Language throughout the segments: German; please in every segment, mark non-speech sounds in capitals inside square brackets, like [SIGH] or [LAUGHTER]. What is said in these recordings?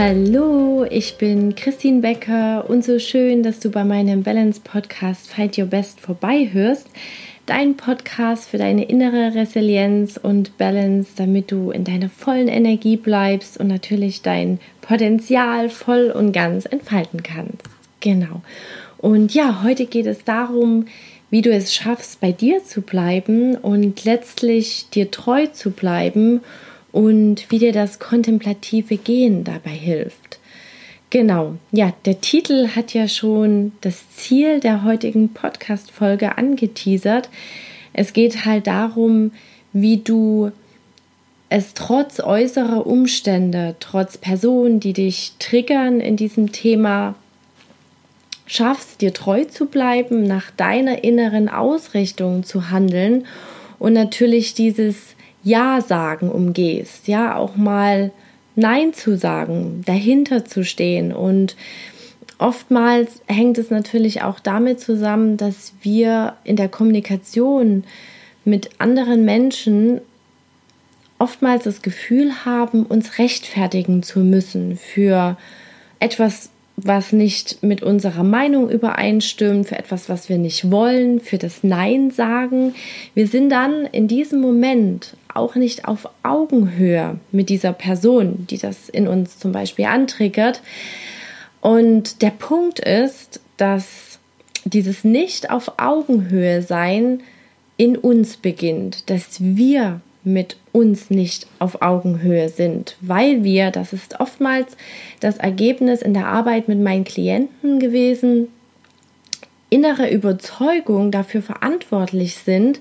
Hallo, ich bin Christine Becker und so schön, dass du bei meinem Balance Podcast Fight Your Best vorbeihörst. Dein Podcast für deine innere Resilienz und Balance, damit du in deiner vollen Energie bleibst und natürlich dein Potenzial voll und ganz entfalten kannst. Genau. Und ja, heute geht es darum, wie du es schaffst, bei dir zu bleiben und letztlich dir treu zu bleiben und wie dir das kontemplative Gehen dabei hilft. Genau, ja, der Titel hat ja schon das Ziel der heutigen Podcast-Folge angeteasert. Es geht halt darum, wie du es trotz äußerer Umstände, trotz Personen, die dich triggern in diesem Thema, schaffst, dir treu zu bleiben, nach deiner inneren Ausrichtung zu handeln und natürlich dieses Ja sagen umgehst, ja, auch mal Nein zu sagen, dahinter zu stehen. Und oftmals hängt es natürlich auch damit zusammen, dass wir in der Kommunikation mit anderen Menschen oftmals das Gefühl haben, uns rechtfertigen zu müssen für etwas, was nicht mit unserer Meinung übereinstimmt, für etwas, was wir nicht wollen, für das Nein sagen. Wir sind dann in diesem Moment auch nicht auf Augenhöhe mit dieser Person, die das in uns zum Beispiel antriggert. Und der Punkt ist, dass dieses Nicht auf Augenhöhe sein in uns beginnt, dass wir mit uns nicht auf Augenhöhe sind, weil wir, das ist oftmals das Ergebnis in der Arbeit mit meinen Klienten gewesen, innere Überzeugung dafür verantwortlich sind,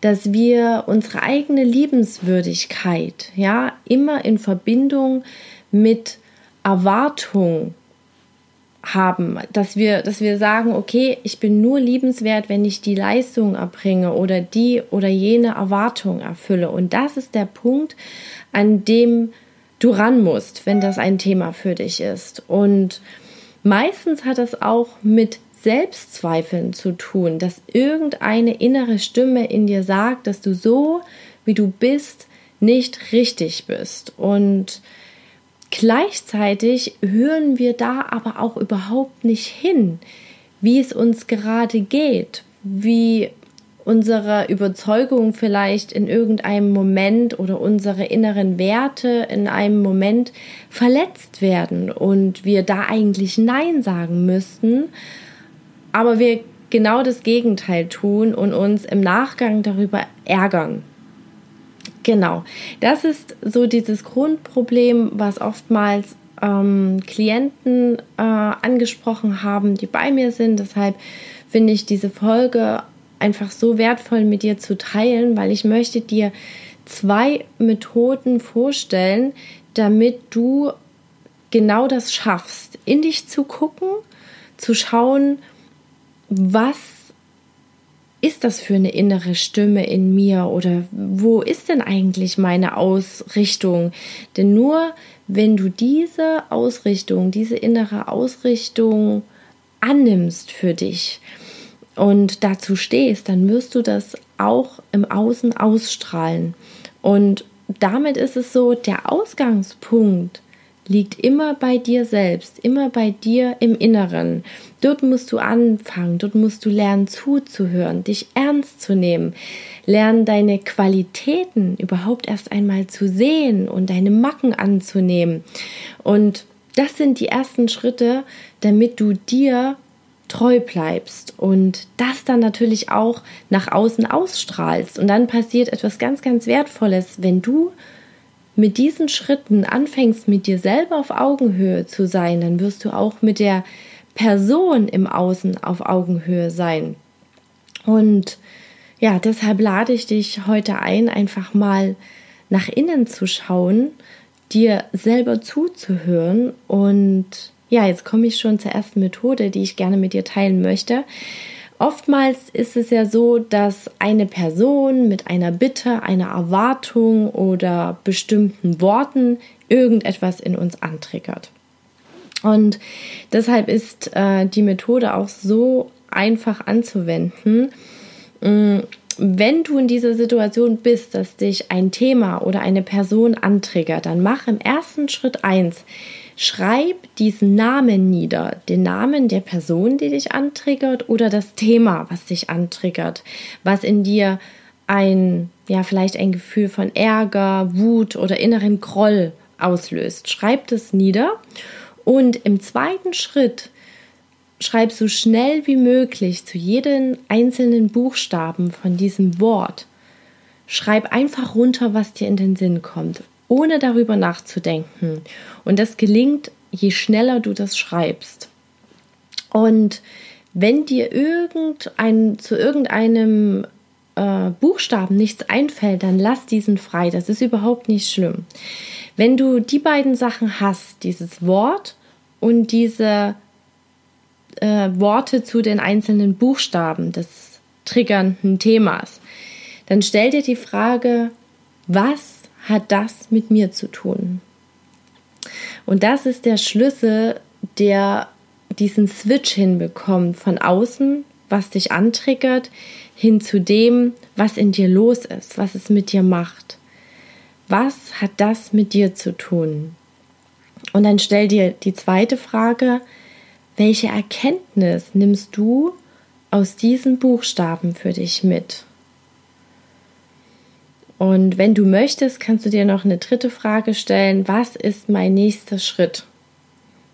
dass wir unsere eigene Liebenswürdigkeit ja immer in Verbindung mit Erwartung haben, dass wir, dass wir sagen, okay, ich bin nur liebenswert, wenn ich die Leistung erbringe oder die oder jene Erwartung erfülle. Und das ist der Punkt, an dem du ran musst, wenn das ein Thema für dich ist. Und meistens hat das auch mit Selbstzweifeln zu tun, dass irgendeine innere Stimme in dir sagt, dass du so, wie du bist, nicht richtig bist. Und Gleichzeitig hören wir da aber auch überhaupt nicht hin, wie es uns gerade geht, wie unsere Überzeugungen vielleicht in irgendeinem Moment oder unsere inneren Werte in einem Moment verletzt werden und wir da eigentlich Nein sagen müssten, aber wir genau das Gegenteil tun und uns im Nachgang darüber ärgern. Genau, das ist so dieses Grundproblem, was oftmals ähm, Klienten äh, angesprochen haben, die bei mir sind. Deshalb finde ich diese Folge einfach so wertvoll mit dir zu teilen, weil ich möchte dir zwei Methoden vorstellen, damit du genau das schaffst, in dich zu gucken, zu schauen, was ist das für eine innere Stimme in mir oder wo ist denn eigentlich meine Ausrichtung? Denn nur wenn du diese Ausrichtung, diese innere Ausrichtung annimmst für dich und dazu stehst, dann wirst du das auch im Außen ausstrahlen. Und damit ist es so, der Ausgangspunkt liegt immer bei dir selbst, immer bei dir im Inneren. Dort musst du anfangen, dort musst du lernen zuzuhören, dich ernst zu nehmen, lernen deine Qualitäten überhaupt erst einmal zu sehen und deine Macken anzunehmen. Und das sind die ersten Schritte, damit du dir treu bleibst und das dann natürlich auch nach außen ausstrahlst. Und dann passiert etwas ganz, ganz Wertvolles, wenn du mit diesen Schritten anfängst, mit dir selber auf Augenhöhe zu sein, dann wirst du auch mit der Person im Außen auf Augenhöhe sein. Und ja, deshalb lade ich dich heute ein, einfach mal nach innen zu schauen, dir selber zuzuhören. Und ja, jetzt komme ich schon zur ersten Methode, die ich gerne mit dir teilen möchte. Oftmals ist es ja so, dass eine Person mit einer Bitte, einer Erwartung oder bestimmten Worten irgendetwas in uns antriggert. Und deshalb ist äh, die Methode auch so einfach anzuwenden. Mm, wenn du in dieser Situation bist, dass dich ein Thema oder eine Person antriggert, dann mach im ersten Schritt eins. Schreib diesen Namen nieder, den Namen der Person, die dich antriggert oder das Thema, was dich antriggert, was in dir ein, ja, vielleicht ein Gefühl von Ärger, Wut oder inneren Groll auslöst. Schreib das nieder und im zweiten Schritt schreib so schnell wie möglich zu jedem einzelnen Buchstaben von diesem Wort. Schreib einfach runter, was dir in den Sinn kommt, ohne darüber nachzudenken. Und das gelingt, je schneller du das schreibst. Und wenn dir irgendein, zu irgendeinem äh, Buchstaben nichts einfällt, dann lass diesen frei. Das ist überhaupt nicht schlimm. Wenn du die beiden Sachen hast, dieses Wort und diese äh, Worte zu den einzelnen Buchstaben des triggernden Themas, dann stell dir die Frage, was hat das mit mir zu tun? Und das ist der Schlüssel, der diesen Switch hinbekommt von außen, was dich antriggert, hin zu dem, was in dir los ist, was es mit dir macht. Was hat das mit dir zu tun? Und dann stell dir die zweite Frage, welche Erkenntnis nimmst du aus diesen Buchstaben für dich mit? Und wenn du möchtest, kannst du dir noch eine dritte Frage stellen. Was ist mein nächster Schritt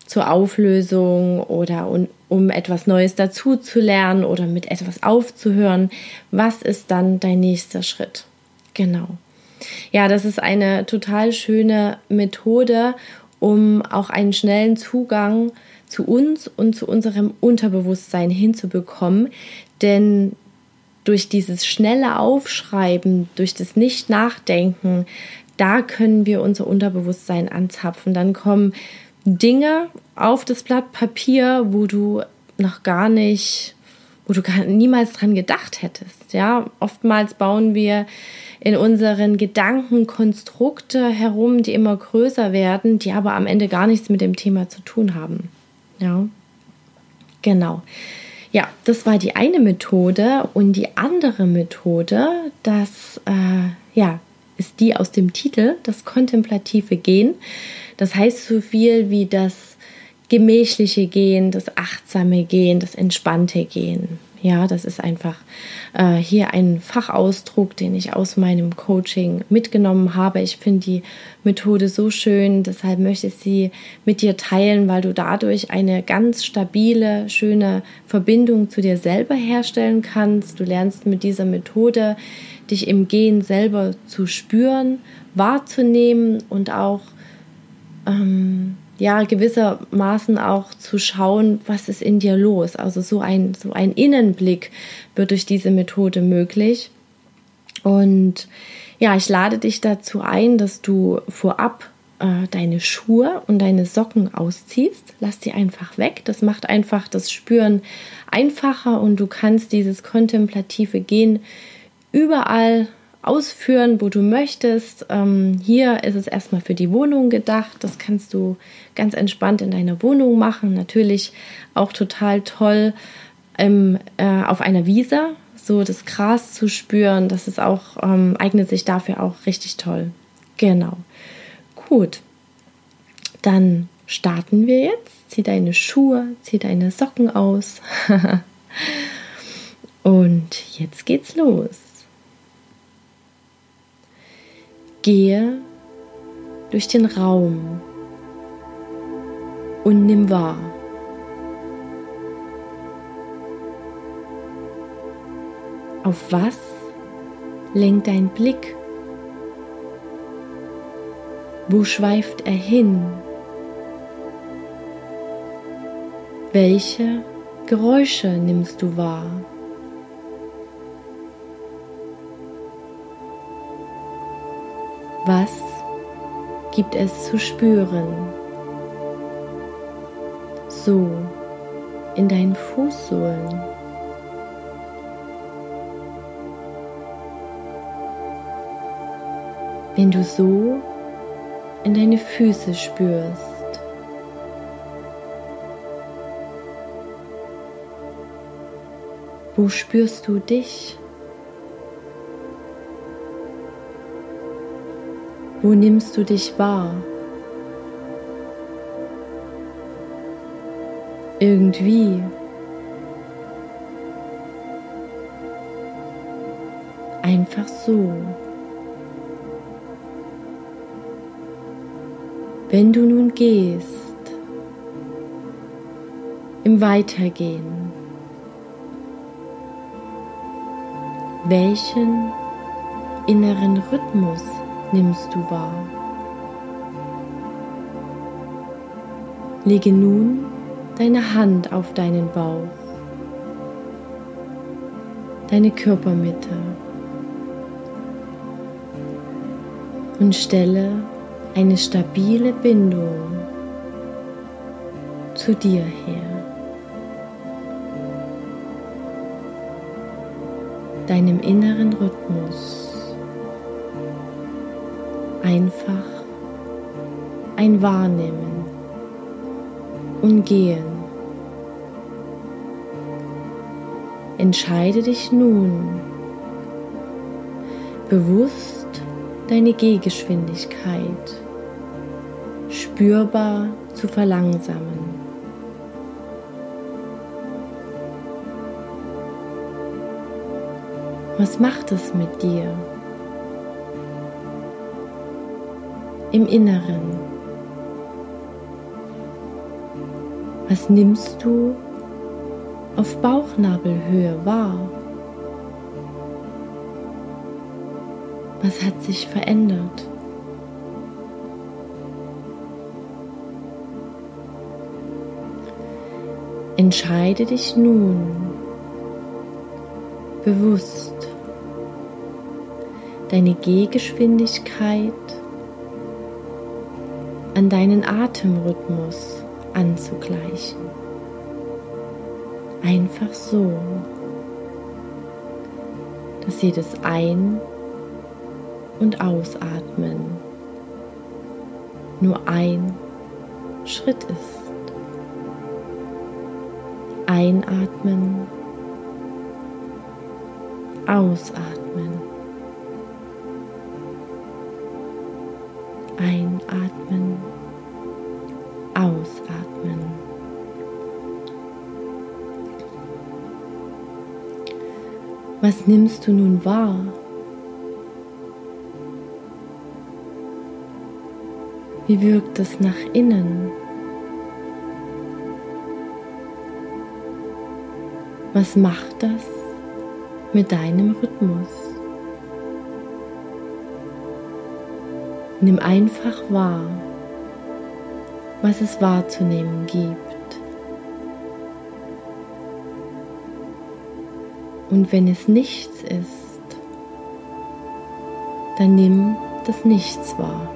zur Auflösung oder um, etwas Neues dazu zu lernen oder mit etwas aufzuhören? Was ist dann dein nächster Schritt? Genau. Ja, das ist eine total schöne Methode, um auch einen schnellen Zugang zu uns und zu unserem Unterbewusstsein hinzubekommen. Denn durch dieses schnelle Aufschreiben, durch das Nicht-Nachdenken, da können wir unser Unterbewusstsein anzapfen. Dann kommen Dinge auf das Blatt Papier, wo du noch gar nicht, wo du gar niemals dran gedacht hättest. Ja, oftmals bauen wir in unseren Gedanken Konstrukte herum, die immer größer werden, die aber am Ende gar nichts mit dem Thema zu tun haben. Ja, genau. Ja, das war die eine Methode und die andere Methode, das äh, ja, ist die aus dem Titel, das kontemplative Gehen. Das heißt so viel wie das gemächliche Gehen, das achtsame Gehen, das entspannte Gehen. Ja, das ist einfach äh, hier ein Fachausdruck, den ich aus meinem Coaching mitgenommen habe. Ich finde die Methode so schön, deshalb möchte ich sie mit dir teilen, weil du dadurch eine ganz stabile, schöne Verbindung zu dir selber herstellen kannst. Du lernst mit dieser Methode dich im Gehen selber zu spüren, wahrzunehmen und auch ähm, ja gewissermaßen auch zu schauen, was ist in dir los. Also so ein, so ein Innenblick wird durch diese Methode möglich. Und ja, ich lade dich dazu ein, dass du vorab äh, deine Schuhe und deine Socken ausziehst. Lass die einfach weg. Das macht einfach das Spüren einfacher und du kannst dieses kontemplative Gehen überall ausführen, wo du möchtest. Ähm, hier ist es erstmal für die Wohnung gedacht. Das kannst du ganz entspannt in deiner Wohnung machen. Natürlich auch total toll ähm, äh, auf einer Wiese, so das Gras zu spüren. Das ist auch, ähm, eignet sich dafür auch richtig toll. Genau. Gut. Dann starten wir jetzt. Zieh deine Schuhe, zieh deine Socken aus. [LAUGHS] Und jetzt geht's los. Gehe durch den Raum und nimm wahr. Auf was lenkt dein Blick? Wo schweift er hin? Welche Geräusche nimmst du wahr? Was gibt es zu spüren? So in deinen Fußsohlen. Wenn du so in deine Füße spürst, wo spürst du dich? Wo nimmst du dich wahr? irgendwie. Einfach so. Wenn du nun gehst, im Weitergehen, welchen inneren Rhythmus nimmst du wahr? Lege nun deine Hand auf deinen Bauch, deine Körpermitte und stelle eine stabile Bindung zu dir her. Deinem inneren Rhythmus. Einfach ein Wahrnehmen und Gehen. Entscheide dich nun bewusst deine Gehgeschwindigkeit spürbar zu verlangsamen. Was macht es mit dir? Im Inneren. Was nimmst du auf Bauchnabelhöhe wahr? Was hat sich verändert? Entscheide dich nun bewusst, deine Gehgeschwindigkeit an deinen Atemrhythmus anzugleichen. Einfach so, dass jedes Ein- und Ausatmen nur ein Schritt ist. Einatmen, ausatmen. Einatmen, Was nimmst du nun wahr? Wie wirkt es nach innen? Was macht das mit deinem Rhythmus? Nimm einfach wahr, was es wahrzunehmen gibt. Und wenn es nichts ist, dann nimm das Nichts wahr.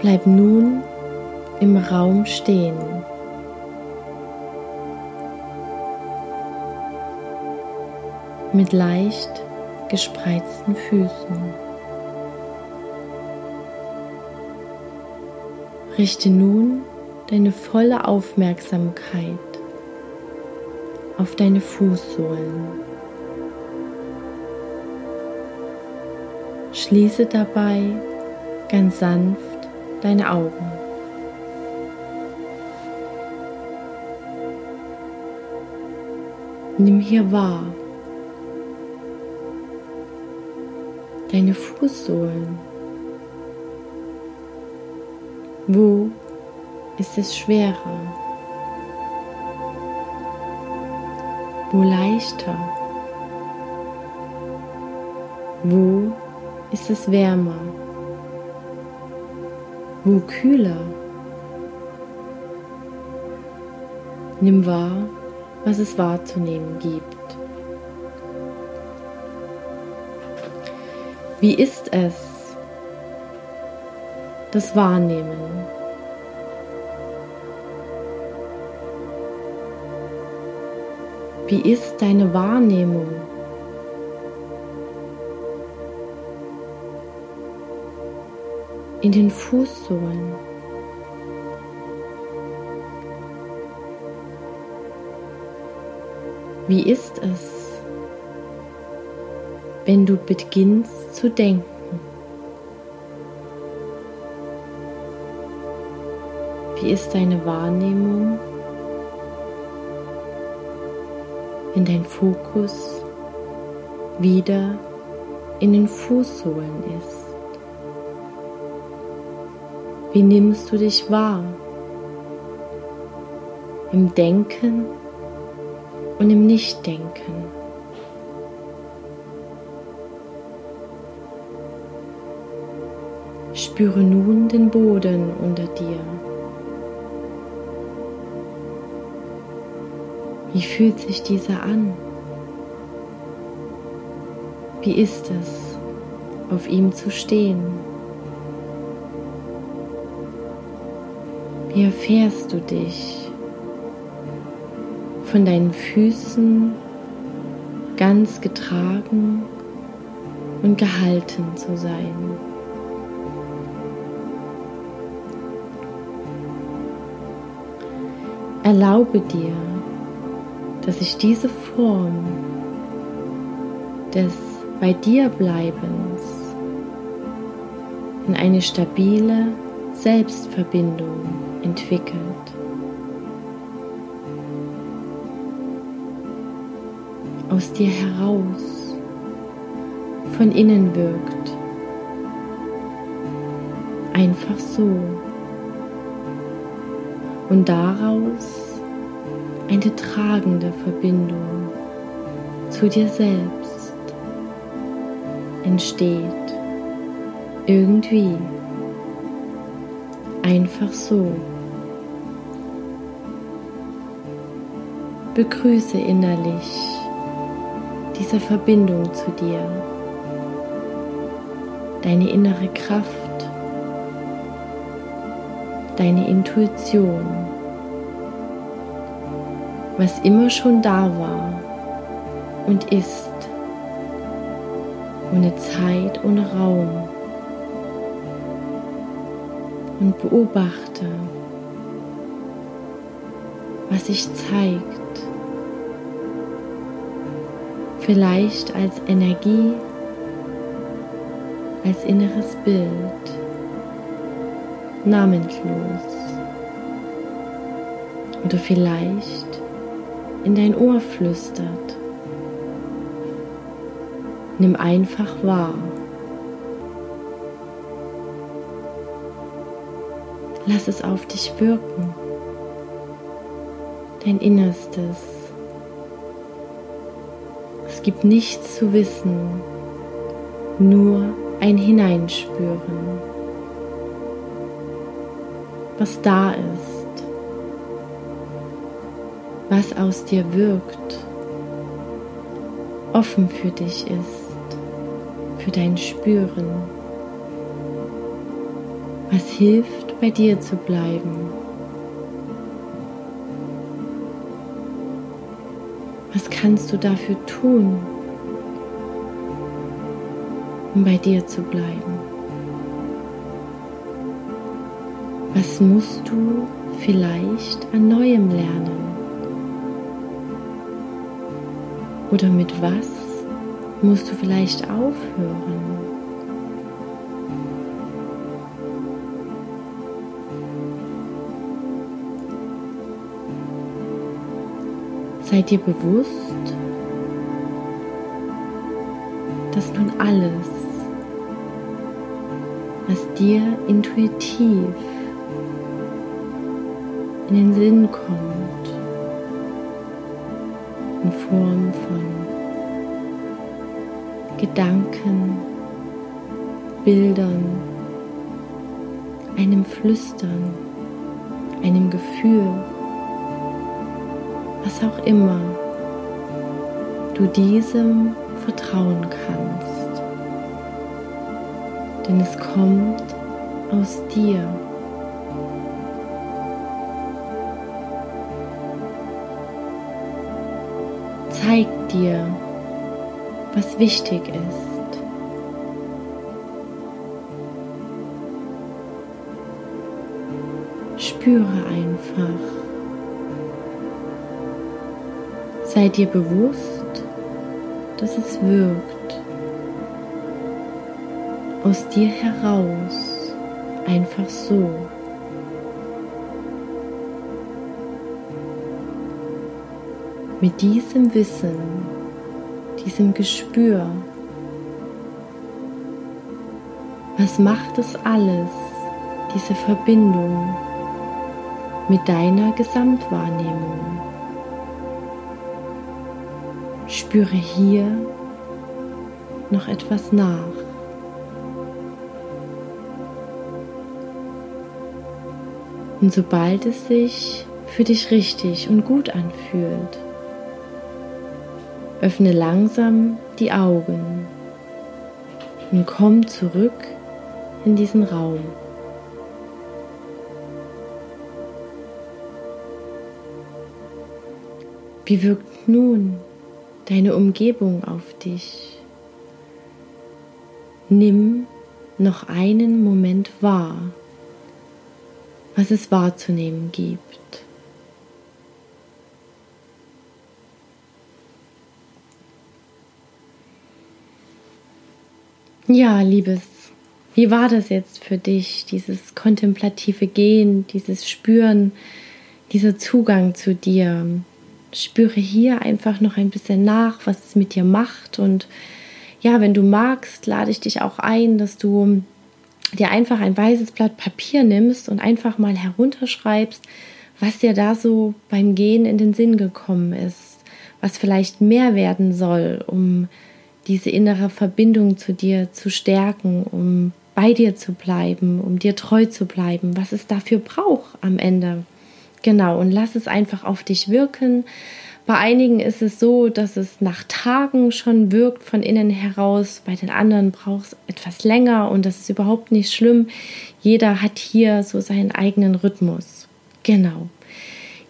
Bleib nun im Raum stehen. Mit leicht gespreizten Füßen. Richte nun deine volle Aufmerksamkeit auf deine Fußsohlen. Schließe dabei ganz sanft deine Augen. Nimm hier wahr deine Fußsohlen. Wo ist es schwerer? Wo leichter? Wo ist es wärmer? Wo kühler? Nimm wahr, was es wahrzunehmen gibt. Wie ist es, das Wahrnehmen? Wie ist deine Wahrnehmung? In den Fußsohlen. Wie ist es, wenn du beginnst zu denken? Wie ist deine Wahrnehmung, wenn dein Fokus wieder in den Fußsohlen ist? Wie nimmst du dich wahr? Im Denken und im Nichtdenken. Spüre nun den Boden unter dir. Wie fühlt sich dieser an? Wie ist es, auf ihm zu stehen? Wie erfährst du dich von deinen Füßen ganz getragen und gehalten zu sein? Erlaube dir, dass sich diese Form des bei dir Bleibens in eine stabile Selbstverbindung entwickelt. Aus dir heraus, von innen wirkt. Einfach so. Und daraus eine tragende Verbindung zu dir selbst entsteht. Irgendwie. Einfach so. Begrüße innerlich diese Verbindung zu dir, deine innere Kraft, deine Intuition, was immer schon da war und ist, ohne Zeit, ohne Raum. Und beobachte, was sich zeigt vielleicht als Energie, als inneres Bild, namenlos. Oder vielleicht in dein Ohr flüstert. Nimm einfach wahr. Lass es auf dich wirken. Dein Innerstes. Es gibt nichts zu wissen, nur ein Hineinspüren, was da ist, was aus dir wirkt, offen für dich ist, für dein Spüren, was hilft, bei dir zu bleiben. Was kannst du dafür tun, um bei dir zu bleiben? Was musst du vielleicht an Neuem lernen? Oder mit was musst du vielleicht aufhören? Sei dir bewusst, dass nun alles, was dir intuitiv in den Sinn kommt, in Form von Gedanken, Bildern, einem Flüstern, einem Gefühl, was auch immer du diesem vertrauen kannst. Denn es kommt aus dir. Zeig dir, was wichtig ist. Spüre einfach. Sei dir bewusst, dass es wirkt. Aus dir heraus, einfach so. Mit diesem Wissen, diesem Gespür, was macht es alles, diese Verbindung mit deiner Gesamtwahrnehmung? Spüre hier noch etwas nach. Und sobald es sich für dich richtig und gut anfühlt, öffne langsam die Augen und komm zurück in diesen Raum. Wie wirkt nun deine Umgebung auf dich? Nimm noch einen Moment wahr, was es wahrzunehmen gibt. Ja, Liebes, wie war das jetzt für dich, dieses kontemplative Gehen, dieses Spüren, dieser Zugang zu dir? Spüre hier einfach noch ein bisschen nach, was es mit dir macht. Und ja, wenn du magst, lade ich dich auch ein, dass du dir einfach ein weißes Blatt Papier nimmst und einfach mal herunterschreibst, was dir da so beim Gehen in den Sinn gekommen ist, was vielleicht mehr werden soll, um diese innere Verbindung zu dir zu stärken, um bei dir zu bleiben, um dir treu zu bleiben, was es dafür braucht am Ende. Genau, und lass es einfach auf dich wirken. Bei einigen ist es so, dass es nach Tagen schon wirkt von innen heraus, bei den anderen braucht es etwas länger und das ist überhaupt nicht schlimm. Jeder hat hier so seinen eigenen Rhythmus. Genau.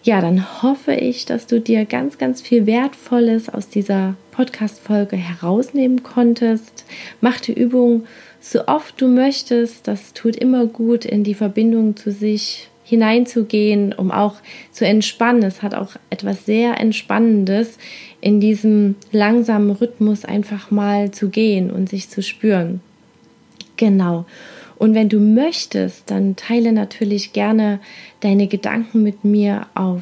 Ja, dann hoffe ich, dass du dir ganz, ganz viel Wertvolles aus dieser Podcast-Folge herausnehmen konntest. Mach die Übung so oft du möchtest. Das tut immer gut, in die Verbindung zu sich hineinzugehen, um auch zu entspannen. Es hat auch etwas sehr Entspannendes, in diesem langsamen Rhythmus einfach mal zu gehen und sich zu spüren. Genau. Und wenn du möchtest, dann teile natürlich gerne deine Gedanken mit mir auf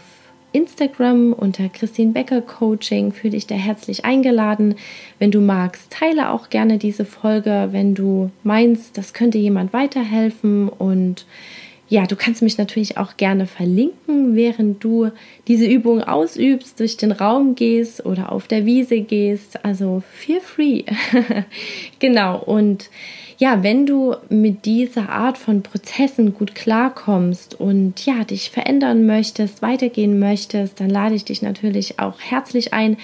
Instagram unter Christine Becker Coaching. Fühle dich da herzlich eingeladen. Wenn du magst, teile auch gerne diese Folge, wenn du meinst, das könnte jemand weiterhelfen. Und ja, du kannst mich natürlich auch gerne verlinken, während du diese Übung ausübst, durch den Raum gehst oder auf der Wiese gehst. Also feel free. [LAUGHS] genau. Und ja, wenn du mit dieser Art von Prozessen gut klarkommst und ja, dich verändern möchtest, weitergehen möchtest, dann lade ich dich natürlich auch herzlich ein,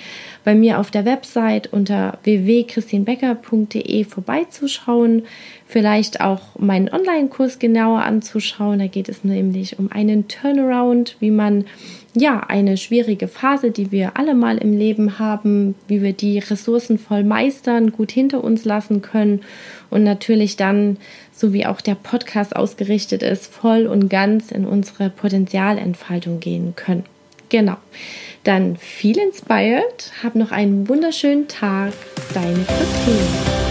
bei mir auf der Website unter www.christinbecker.de vorbeizuschauen, vielleicht auch meinen Online-Kurs genauer anzuschauen. Da geht es nämlich um einen Turnaround, wie man ja, eine schwierige Phase, die wir alle mal im Leben haben, wie wir die ressourcenvoll meistern, gut hinter uns lassen können und natürlich dann, so wie auch der Podcast ausgerichtet ist, voll und ganz in unsere Potenzialentfaltung gehen können. Genau. Dann viel inspired, hab noch einen wunderschönen Tag. Deine Christine.